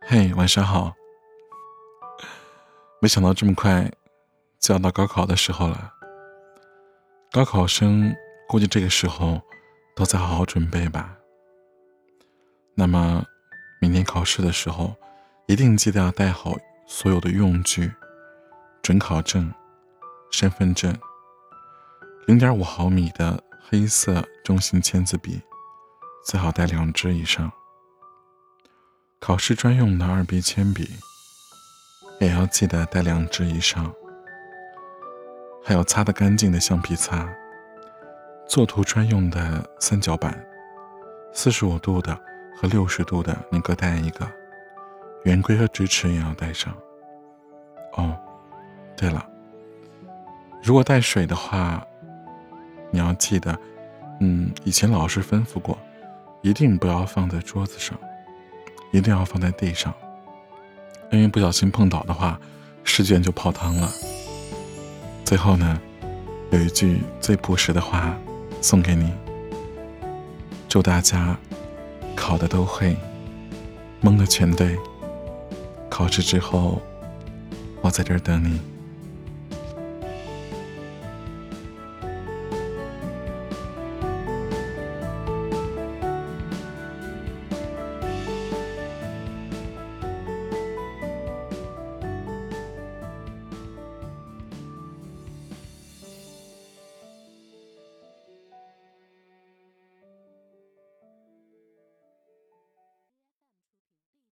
嘿，晚上好。没想到这么快就要到高考的时候了。高考生估计这个时候都在好好准备吧。那么，明天考试的时候，一定记得要带好所有的用具：准考证、身份证、零点五毫米的黑色中型签字笔，最好带两支以上。考试专用的二 B 铅笔，也要记得带两支以上。还有擦得干净的橡皮擦。作图专用的三角板，四十五度的和六十度的，你各带一个。圆规和直尺也要带上。哦，对了，如果带水的话，你要记得，嗯，以前老师吩咐过，一定不要放在桌子上。一定要放在地上，因为不小心碰倒的话，试卷就泡汤了。最后呢，有一句最朴实的话送给你：祝大家考的都会，蒙的全对。考试之后，我在这儿等你。